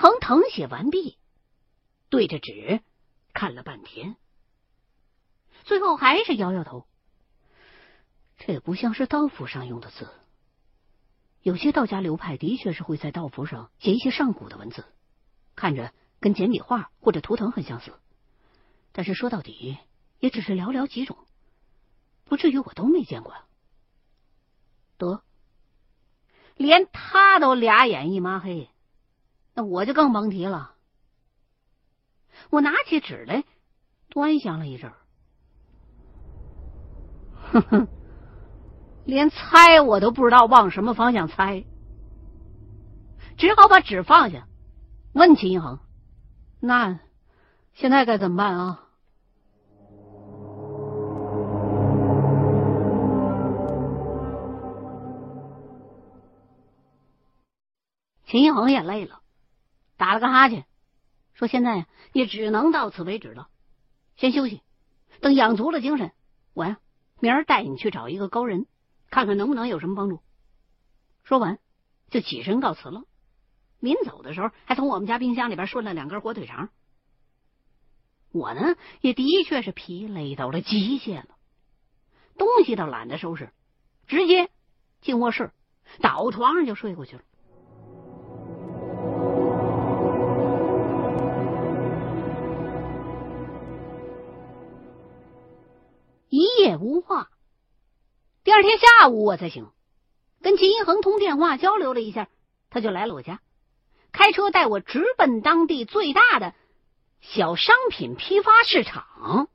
横誊写完毕，对着纸看了半天，最后还是摇摇头。这不像是道符上用的字。有些道家流派的确是会在道符上写一些上古的文字，看着跟简笔画或者图腾很相似，但是说到底也只是寥寥几种，不至于我都没见过。得，连他都俩眼一抹黑，我就更甭提了。我拿起纸来，端详了一阵，哼哼。连猜我都不知道往什么方向猜，只好把纸放下，问秦一恒：“那现在该怎么办啊？”秦一恒也累了，打了个哈欠，说：“现在也只能到此为止了，先休息，等养足了精神，我呀，明儿带你去找一个高人。”看看能不能有什么帮助。说完，就起身告辞了。临走的时候，还从我们家冰箱里边顺了两根火腿肠。我呢，也的确是疲累到了极限了，东西倒懒得收拾，直接进卧室，倒床上就睡过去了。无话。第二天下午我才醒，跟秦一恒通电话交流了一下，他就来了我家，开车带我直奔当地最大的小商品批发市场。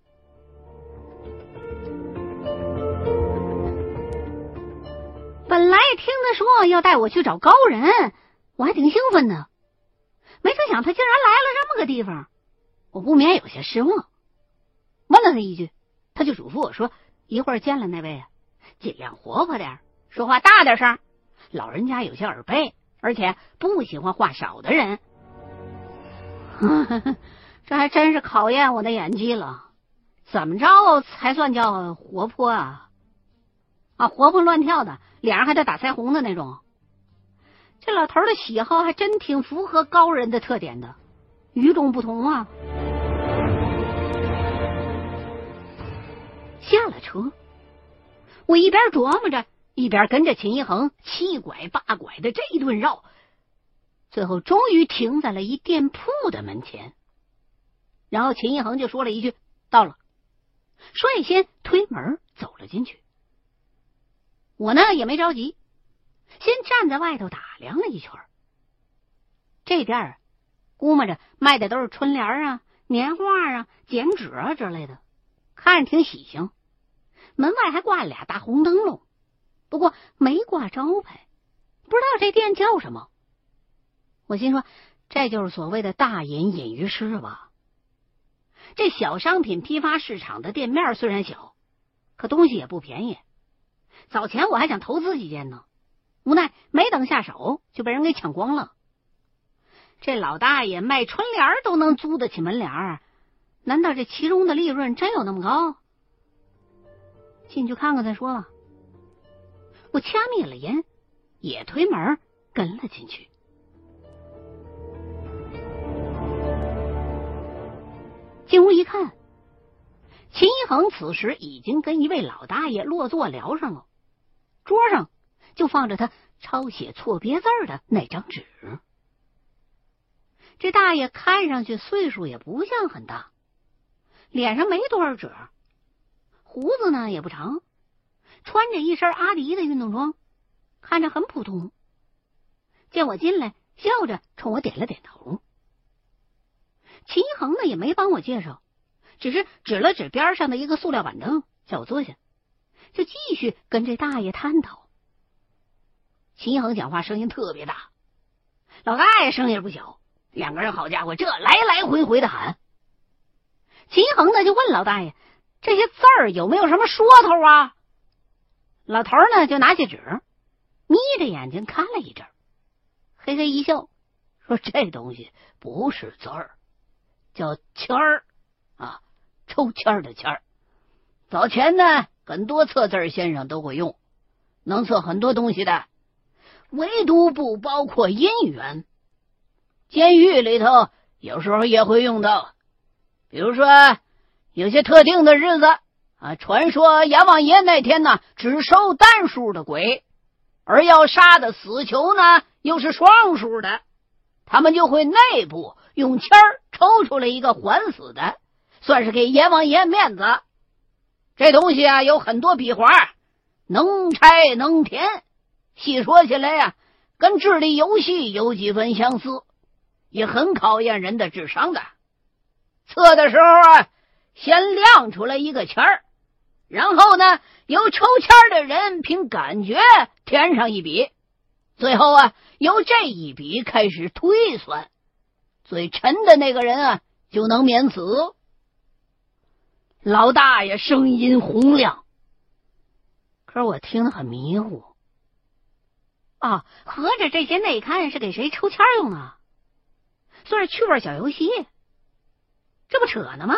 本来听他说要带我去找高人，我还挺兴奋的，没成想他竟然来了这么个地方，我不免有些失望。问了他一句，他就嘱咐我说：“一会儿见了那位。”尽量活泼点说话大点声。老人家有些耳背，而且不喜欢话少的人。这还真是考验我的演技了。怎么着才算叫活泼啊？啊，活蹦乱跳的，脸上还得打腮红的那种。这老头的喜好还真挺符合高人的特点的，与众不同啊。下了车。我一边琢磨着，一边跟着秦一恒七拐八拐的这一顿绕，最后终于停在了一店铺的门前。然后秦一恒就说了一句：“到了。”率先推门走了进去。我呢也没着急，先站在外头打量了一圈。这店儿估摸着卖的都是春联啊、年画啊、剪纸啊之类的，看着挺喜庆。门外还挂了俩大红灯笼，不过没挂招牌，不知道这店叫什么。我心说，这就是所谓的大隐隐于市吧。这小商品批发市场的店面虽然小，可东西也不便宜。早前我还想投资几件呢，无奈没等下手就被人给抢光了。这老大爷卖春联都能租得起门脸，难道这其中的利润真有那么高？进去看看再说吧。我掐灭了烟，也推门跟了进去。进屋一看，秦一恒此时已经跟一位老大爷落座聊上了，桌上就放着他抄写错别字的那张纸。这大爷看上去岁数也不像很大，脸上没多少褶。胡子呢也不长，穿着一身阿迪的运动装，看着很普通。见我进来，笑着冲我点了点头。秦恒呢也没帮我介绍，只是指了指边上的一个塑料板凳，叫我坐下，就继续跟这大爷探讨。秦恒讲话声音特别大，老大爷声音也不小，两个人好家伙，这来来回回的喊。秦恒呢就问老大爷。这些字儿有没有什么说头啊？老头呢就拿起纸，眯着眼睛看了一阵，嘿嘿一笑，说：“这东西不是字儿，叫签儿啊，抽签儿的签儿。早前呢，很多测字先生都会用，能测很多东西的，唯独不包括姻缘。监狱里头有时候也会用到。比如说，有些特定的日子啊，传说阎王爷那天呢只收单数的鬼，而要杀的死囚呢又是双数的，他们就会内部用签儿抽出来一个还死的，算是给阎王爷面子。这东西啊有很多笔画，能拆能填，细说起来呀，跟智力游戏有几分相似，也很考验人的智商的。测的时候啊，先亮出来一个签儿，然后呢，由抽签的人凭感觉填上一笔，最后啊，由这一笔开始推算，最沉的那个人啊就能免死。老大爷声音洪亮，可是我听得很迷糊。啊，合着这些内刊是给谁抽签用啊？算是趣味小游戏。这不扯呢吗？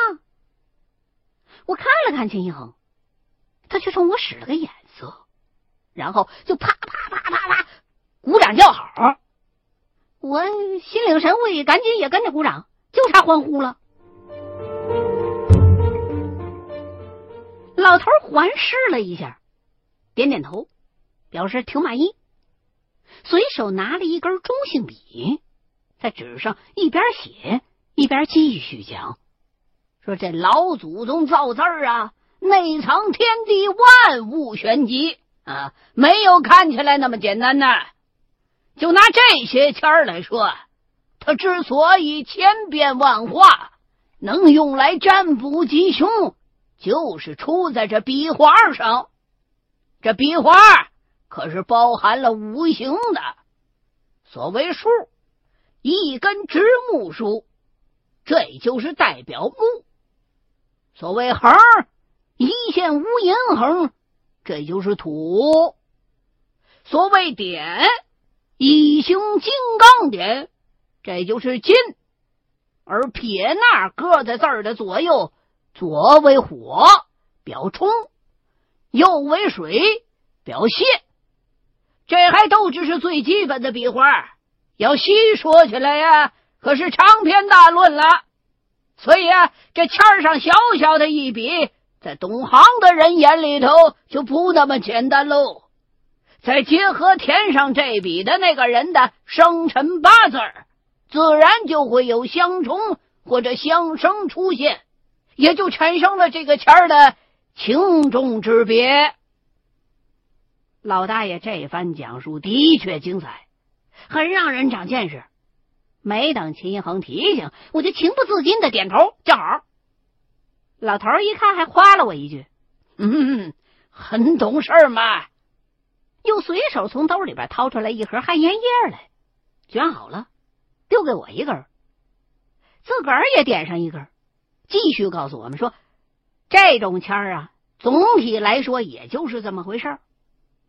我看了看秦一恒，他却冲我使了个眼色，然后就啪啪啪啪啪鼓掌叫好。我心领神会，赶紧也跟着鼓掌，就差欢呼了。老头环视了一下，点点头，表示挺满意，随手拿了一根中性笔，在纸上一边写。一边继续讲，说这老祖宗造字儿啊，内藏天地万物玄机啊，没有看起来那么简单呐。就拿这些签儿来说，它之所以千变万化，能用来占卜吉凶，就是出在这笔画上。这笔画可是包含了五行的。所谓数，一根直木树。这就是代表木。所谓横，一线无垠横，这就是土。所谓点，一行金刚点，这就是金。而撇捺搁在字儿的左右，左为火，表冲；右为水，表泄。这还都只是最基本的笔画，要细说起来呀。可是长篇大论了，所以啊，这签上小小的一笔，在懂行的人眼里头就不那么简单喽。再结合填上这笔的那个人的生辰八字自然就会有相冲或者相生出现，也就产生了这个签儿的轻重之别。老大爷这番讲述的确精彩，很让人长见识。没等秦一恒提醒，我就情不自禁的点头叫好。老头一看，还夸了我一句：“嗯，很懂事嘛。”又随手从兜里边掏出来一盒旱烟叶来，卷好了，丢给我一根，自个儿也点上一根，继续告诉我们说：“这种签儿啊，总体来说也就是这么回事儿。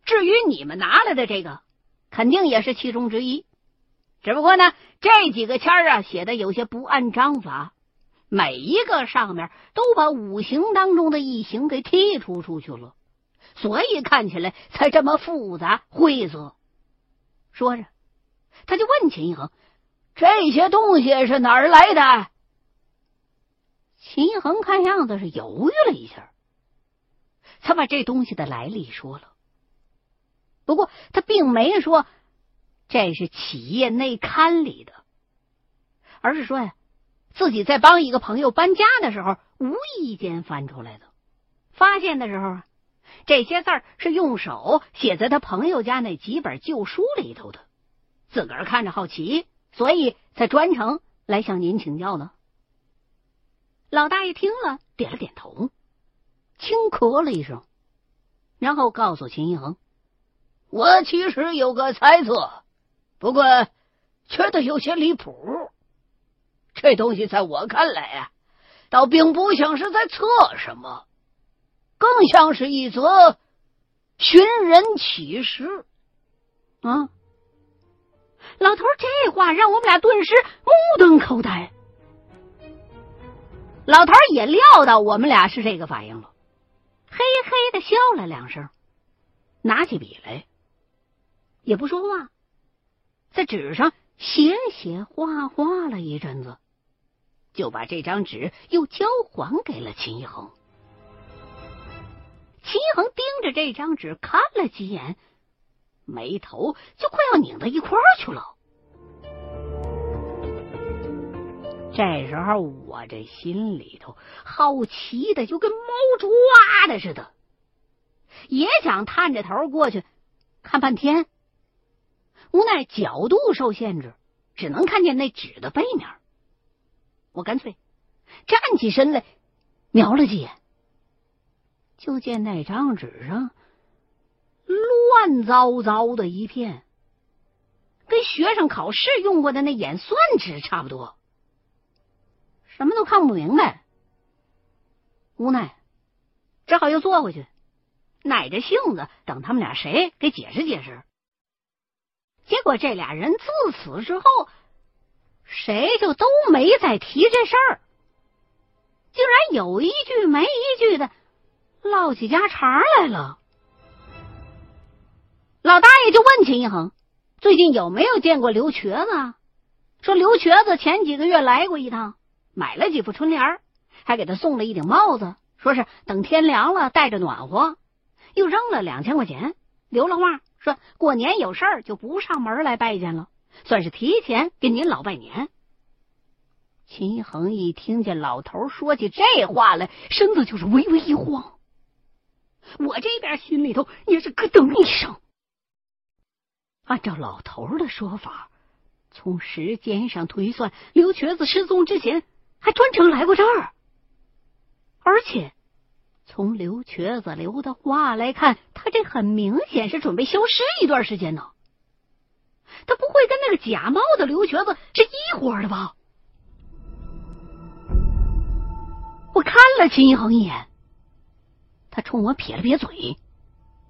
至于你们拿来的这个，肯定也是其中之一。”只不过呢，这几个签儿啊写的有些不按章法，每一个上面都把五行当中的一行给剔除出去了，所以看起来才这么复杂晦涩。说着，他就问秦一恒：“这些东西是哪儿来的？”秦一恒看样子是犹豫了一下，他把这东西的来历说了，不过他并没说。这是企业内刊里的，而是说呀，自己在帮一个朋友搬家的时候，无意间翻出来的。发现的时候啊，这些字儿是用手写在他朋友家那几本旧书里头的。自个儿看着好奇，所以才专程来向您请教呢。老大爷听了，点了点头，轻咳了一声，然后告诉秦一恒：“我其实有个猜测。”不过，觉得有些离谱。这东西在我看来啊，倒并不像是在测什么，更像是一则寻人启事。啊！老头这话让我们俩顿时目瞪口呆。老头也料到我们俩是这个反应了，嘿嘿的笑了两声，拿起笔来，也不说话。在纸上写写画画了一阵子，就把这张纸又交还给了秦一恒。秦一恒盯着这张纸看了几眼，眉头就快要拧到一块去了。这时候，我这心里头好奇的就跟猫抓的似的，也想探着头过去看半天。无奈角度受限制，只能看见那纸的背面。我干脆站起身来，瞄了几眼，就见那张纸上乱糟糟的一片，跟学生考试用过的那演算纸差不多，什么都看不明白。无奈只好又坐回去，耐着性子等他们俩谁给解释解释。结果这俩人自此之后，谁就都没再提这事儿，竟然有一句没一句的唠起家常来了。老大爷就问秦一恒，最近有没有见过刘瘸子？说刘瘸子前几个月来过一趟，买了几副春联，还给他送了一顶帽子，说是等天凉了带着暖和，又扔了两千块钱，留了话。说过年有事儿就不上门来拜见了，算是提前给您老拜年。秦一恒一听见老头说起这话来，身子就是微微一晃。我这边心里头也是咯噔一声。按照老头的说法，从时间上推算，刘瘸子失踪之前还专程来过这儿，而且。从刘瘸子留的话来看，他这很明显是准备消失一段时间呢。他不会跟那个假冒的刘瘸子是一伙的吧？我看了秦一恒一眼，他冲我撇了撇嘴，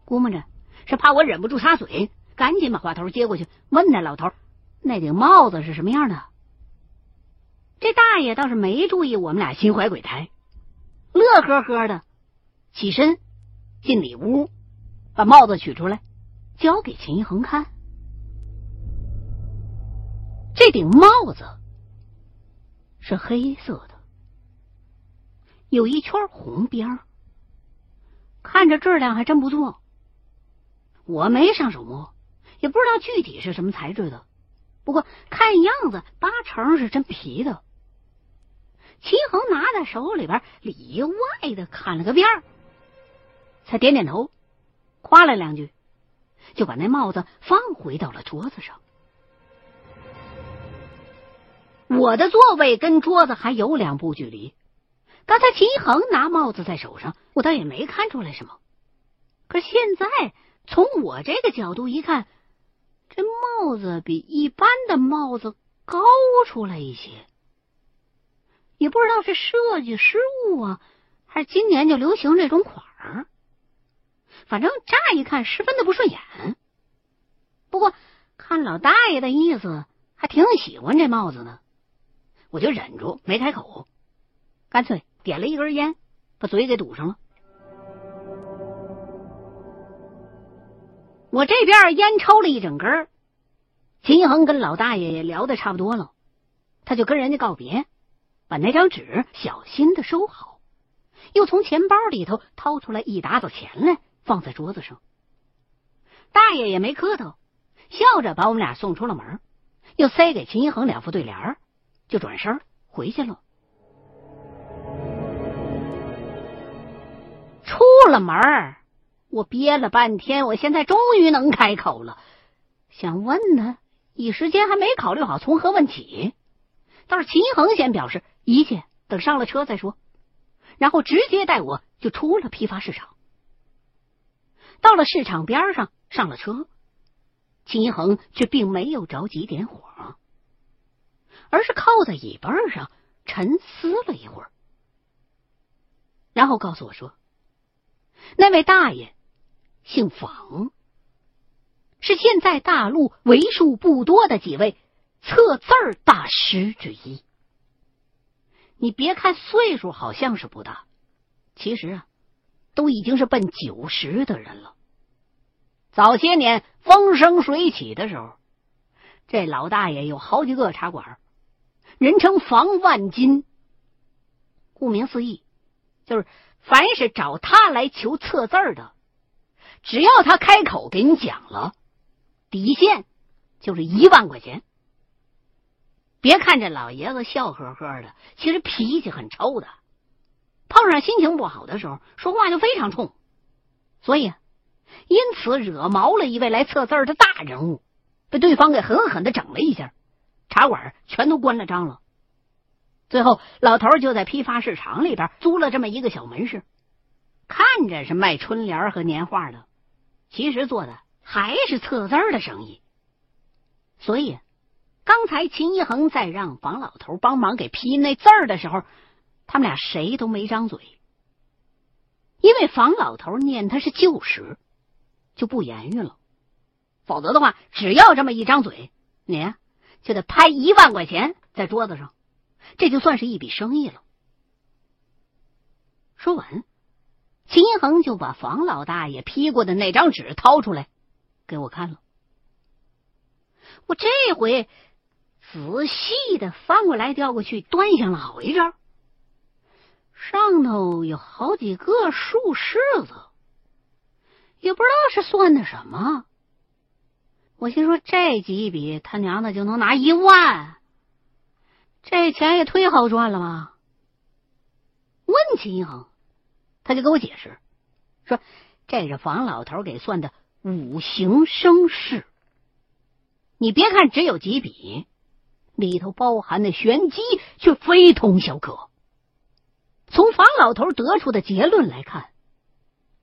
估摸着是怕我忍不住插嘴，赶紧把话头接过去，问那老头：“那顶帽子是什么样的？”这大爷倒是没注意我们俩心怀鬼胎，乐呵呵的。起身进里屋，把帽子取出来，交给秦一恒看。这顶帽子是黑色的，有一圈红边看着质量还真不错。我没上手摸，也不知道具体是什么材质的，不过看样子八成是真皮的。齐恒拿在手里边，里外的看了个遍儿。才点点头，夸了两句，就把那帽子放回到了桌子上。我的座位跟桌子还有两步距离。刚才秦一恒拿帽子在手上，我倒也没看出来什么。可现在从我这个角度一看，这帽子比一般的帽子高出来一些。也不知道是设计失误啊，还是今年就流行这种款儿。反正乍一看十分的不顺眼，不过看老大爷的意思，还挺喜欢这帽子呢，我就忍住没开口，干脆点了一根烟，把嘴给堵上了。我这边烟抽了一整根，秦一恒跟老大爷也聊的差不多了，他就跟人家告别，把那张纸小心的收好，又从钱包里头掏出来一沓子钱来。放在桌子上，大爷也没磕头，笑着把我们俩送出了门，又塞给秦一恒两副对联，就转身回去了。出了门，我憋了半天，我现在终于能开口了，想问他，一时间还没考虑好从何问起。倒是秦一恒先表示一切等上了车再说，然后直接带我就出了批发市场。到了市场边上，上了车，秦一恒却并没有着急点火，而是靠在椅背上沉思了一会儿，然后告诉我说：“那位大爷姓房，是现在大陆为数不多的几位测字儿大师之一。你别看岁数好像是不大，其实啊。”都已经是奔九十的人了。早些年风生水起的时候，这老大爷有好几个茶馆，人称房万金。顾名思义，就是凡是找他来求测字的，只要他开口给你讲了，底线就是一万块钱。别看这老爷子笑呵呵的，其实脾气很臭的。碰上心情不好的时候，说话就非常冲，所以因此惹毛了一位来测字儿的大人物。被对方给狠狠的整了一下，茶馆全都关了张了。最后，老头就在批发市场里边租了这么一个小门市，看着是卖春联和年画的，其实做的还是测字的生意。所以，刚才秦一恒在让房老头帮忙给批那字儿的时候，他们俩谁都没张嘴，因为房老头念他是旧时，就不言语了。否则的话，只要这么一张嘴，你就得拍一万块钱在桌子上，这就算是一笔生意了。说完，秦一恒就把房老大爷批过的那张纸掏出来给我看了。我这回仔细的翻过来调过去，端详了好一阵，上头有好几个竖式子，也不知道是算的什么。我心说这几笔，他娘的就能拿一万，这钱也忒好赚了吧？问秦一恒，他就给我解释说，这是房老头给算的五行生事。你别看只有几笔，里头包含的玄机却非同小可。从房老头得出的结论来看，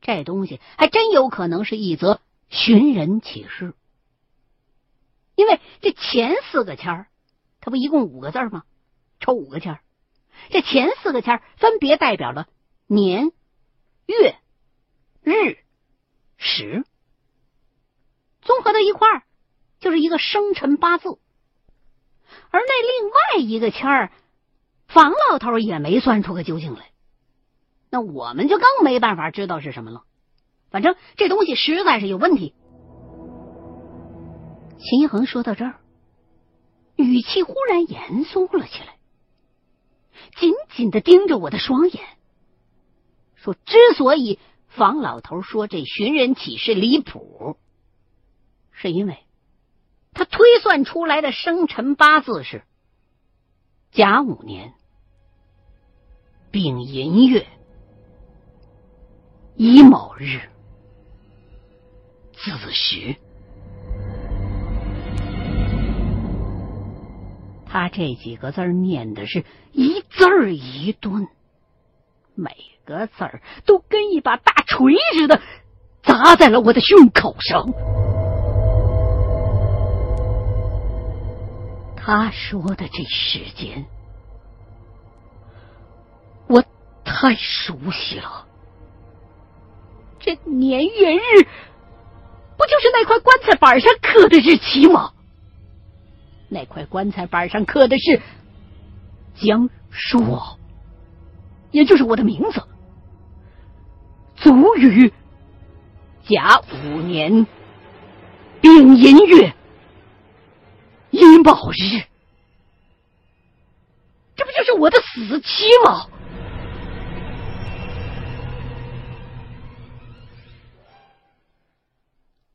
这东西还真有可能是一则寻人启事。因为这前四个签儿，它不一共五个字吗？抽五个签儿，这前四个签儿分别代表了年、月、日、时，综合到一块儿就是一个生辰八字。而那另外一个签儿，房老头也没算出个究竟来，那我们就更没办法知道是什么了。反正这东西实在是有问题。秦一恒说到这儿，语气忽然严肃了起来，紧紧的盯着我的双眼，说：“之所以房老头说这寻人启事离谱，是因为他推算出来的生辰八字是甲午年丙寅月乙卯日子时。”他这几个字念的是一字儿一顿，每个字儿都跟一把大锤似的砸在了我的胸口上。他说的这时间，我太熟悉了。这年月日，不就是那块棺材板上刻的日期吗？那块棺材板上刻的是江硕，也就是我的名字。卒于甲午年丙寅月寅卯日，这不就是我的死期吗？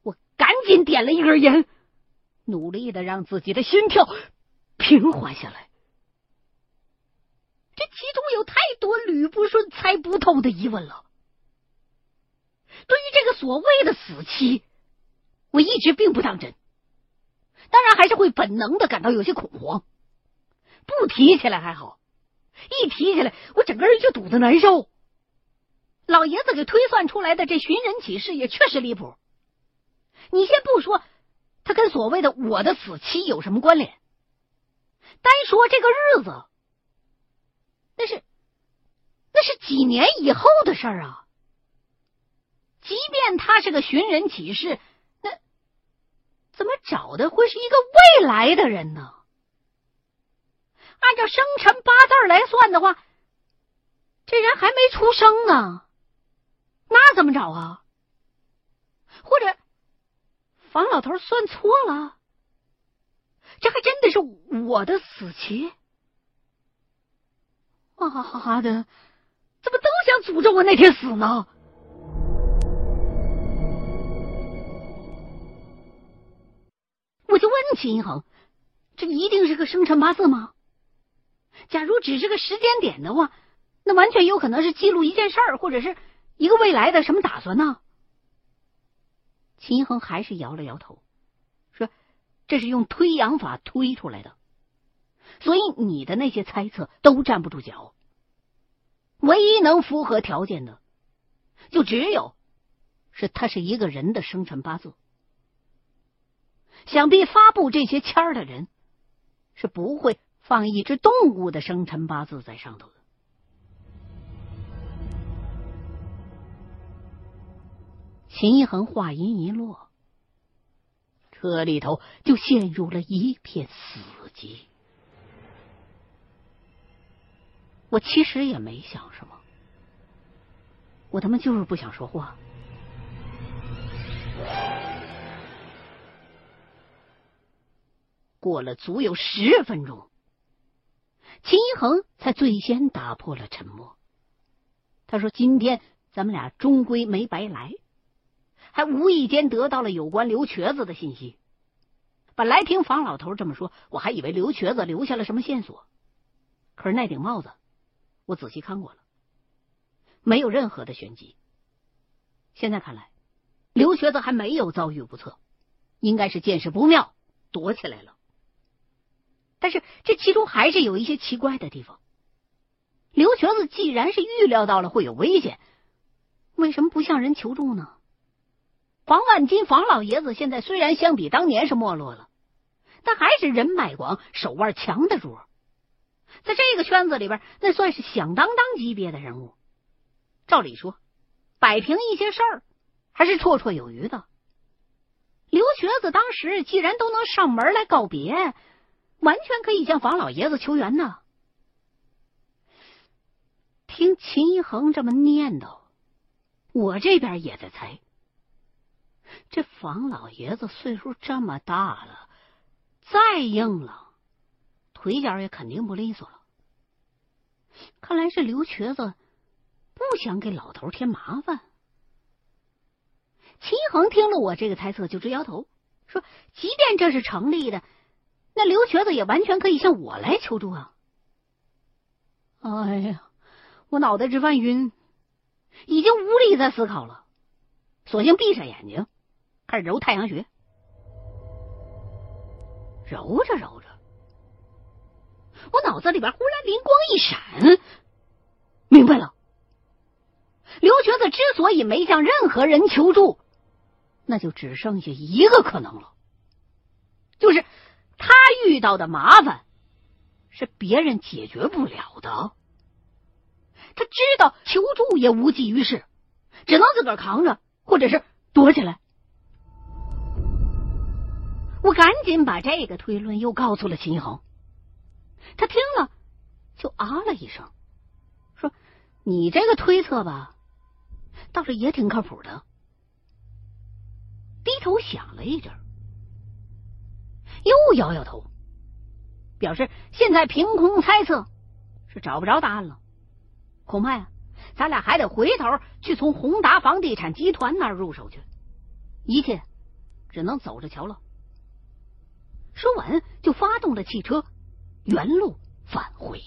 我赶紧点了一根烟。努力的让自己的心跳平缓下来。这其中有太多捋不顺、猜不透的疑问了。对于这个所谓的死期，我一直并不当真。当然，还是会本能的感到有些恐慌。不提起来还好，一提起来，我整个人就堵得难受。老爷子给推算出来的这寻人启事也确实离谱。你先不说。他跟所谓的我的死期有什么关联？单说这个日子，那是那是几年以后的事儿啊！即便他是个寻人启事，怎么找的会是一个未来的人呢？按照生辰八字来算的话，这人还没出生呢，那怎么找啊？或者？房老头算错了，这还真的是我的死期？妈的，怎么都想诅咒我那天死呢？我就问秦一恒：“这一定是个生辰八字吗？假如只是个时间点的话，那完全有可能是记录一件事儿，或者是一个未来的什么打算呢？”秦一恒还是摇了摇头，说：“这是用推阳法推出来的，所以你的那些猜测都站不住脚。唯一能符合条件的，就只有是他是一个人的生辰八字。”想必发布这些签儿的人是不会放一只动物的生辰八字在上头的。秦一恒话音一落，车里头就陷入了一片死寂。我其实也没想什么，我他妈就是不想说话。过了足有十分钟，秦一恒才最先打破了沉默。他说：“今天咱们俩终归没白来，还无意间得到了有关刘瘸子的信息。本来听房老头这么说，我还以为刘瘸子留下了什么线索。可是那顶帽子，我仔细看过了，没有任何的玄机。现在看来，刘瘸子还没有遭遇不测，应该是见势不妙，躲起来了。”但是这其中还是有一些奇怪的地方。刘瘸子既然是预料到了会有危险，为什么不向人求助呢？房万金房老爷子现在虽然相比当年是没落了，但还是人脉广、手腕强的主，在这个圈子里边，那算是响当当级别的人物。照理说，摆平一些事儿还是绰绰有余的。刘瘸子当时既然都能上门来告别。完全可以向房老爷子求援呢。听秦一恒这么念叨，我这边也在猜，这房老爷子岁数这么大了，再硬朗，腿脚也肯定不利索了。看来是刘瘸子不想给老头添麻烦。秦一恒听了我这个猜测，就直摇头，说：“即便这是成立的。”那刘瘸子也完全可以向我来求助啊！哎呀，我脑袋直犯晕，已经无力再思考了，索性闭上眼睛，开始揉太阳穴。揉着揉着，我脑子里边忽然灵光一闪，明白了。刘瘸子之所以没向任何人求助，那就只剩下一个可能了，就是。他遇到的麻烦是别人解决不了的，他知道求助也无济于事，只能自个儿扛着，或者是躲起来。我赶紧把这个推论又告诉了秦恒，他听了就啊了一声，说：“你这个推测吧，倒是也挺靠谱的。”低头想了一阵。又摇摇头，表示现在凭空猜测是找不着答案了。恐怕呀，咱俩还得回头去从宏达房地产集团那儿入手去，一切只能走着瞧了。说完，就发动了汽车，原路返回。